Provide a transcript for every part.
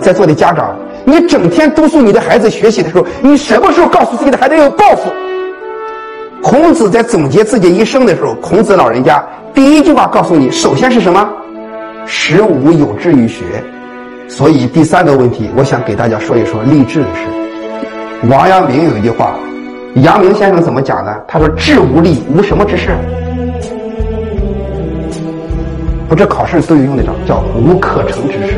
在座的家长，你整天督促你的孩子学习的时候，你什么时候告诉自己的孩子要有抱负？孔子在总结自己一生的时候，孔子老人家第一句话告诉你：首先是什么？十五有志于学。所以第三个问题，我想给大家说一说励志的事。王阳明有一句话，阳明先生怎么讲呢？他说：“志无力，无什么之事。”不，这考试都有用的着，叫无可成之事。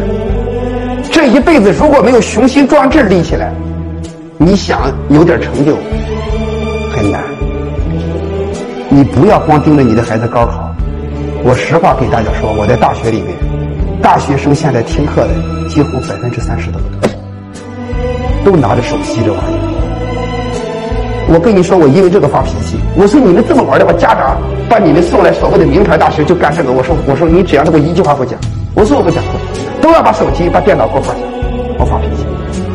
这一辈子如果没有雄心壮志立起来，你想有点成就很难。你不要光盯着你的孩子高考。我实话给大家说，我在大学里面，大学生现在听课的几乎百分之三十都不多，都拿着手机这玩意儿。我跟你说，我因为这个发脾气。我说你们这么玩的话，家长把你们送来所谓的名牌大学就干这个。我说我说你只要给我一句话不讲，我说我不讲课，都要把手机把电脑给我放下。我发脾气。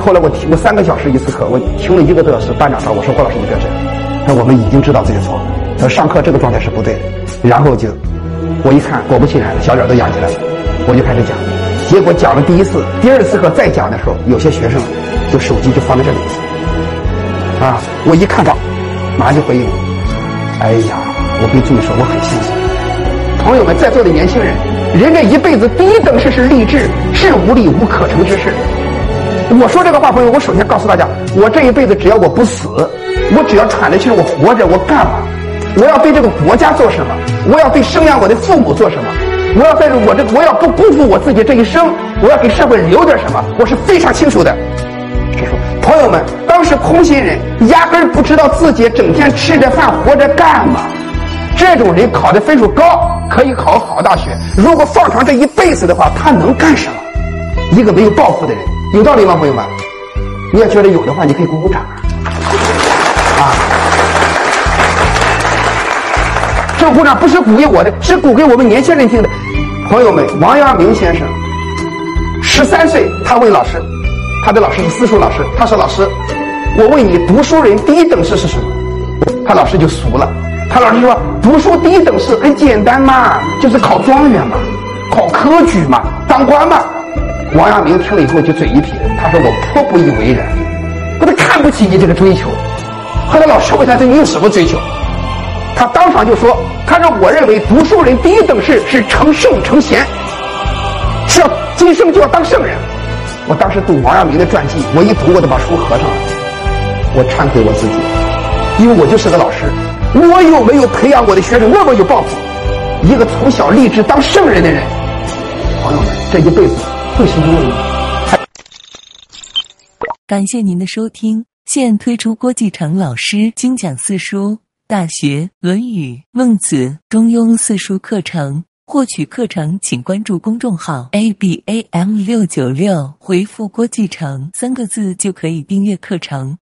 后来我听我三个小时一次课，我听了一个多小时。班长说：“我说郭老师你不要这样。”他说：“我们已经知道自己错了。”他说：“上课这个状态是不对的。”然后就我一看，果不其然，小脸都扬起来了。我就开始讲，结果讲了第一次、第二次课再讲的时候，有些学生就手机就放在这里。啊！我一看到，马上就回应我。哎呀，我跟助理说，我很欣喜。朋友们，在座的年轻人，人这一辈子第一等事是立志，志无力无可成之事。我说这个话，朋友，我首先告诉大家，我这一辈子只要我不死，我只要喘着气我活着，我干嘛？我要对这个国家做什么？我要对生养我的父母做什么？我要在这我这，我要不辜负我自己这一生，我要给社会留点什么？我是非常清楚的。朋友们，当时空心人压根儿不知道自己整天吃着饭活着干嘛。这种人考的分数高，可以考好大学。如果放长这一辈子的话，他能干什么？一个没有抱负的人，有道理吗，朋友们？你要觉得有的话，你可以鼓鼓掌。啊，这鼓掌不是鼓给我的，是鼓给我们年轻人听的。朋友们，王阳明先生十三岁，他问老师。他的老师是私塾老师，他说：“老师，我问你，读书人第一等事是什么？”他老师就俗了，他老师说：“读书第一等事很简单嘛，就是考状元嘛，考科举嘛，当官嘛。”王阳明听了以后就嘴一撇，他说：“我颇不以为然，我都看不起你这个追求。”后来老师问他：“这你有什么追求？”他当场就说：“他说我认为读书人第一等事是成圣成贤，是要今生就要当圣人。”我当时读王阳明的传记，我一读我都把书合上了。我忏悔我自己，因为我就是个老师，我有没有培养我的学生那么有抱负？一个从小立志当圣人的人，朋友们，这一辈子会是因为吗？感谢您的收听，现推出郭继成老师精讲四书《大学》《论语》《孟子》《中庸》四书课程。获取课程，请关注公众号 a b a m 六九六，回复“郭继成”三个字就可以订阅课程。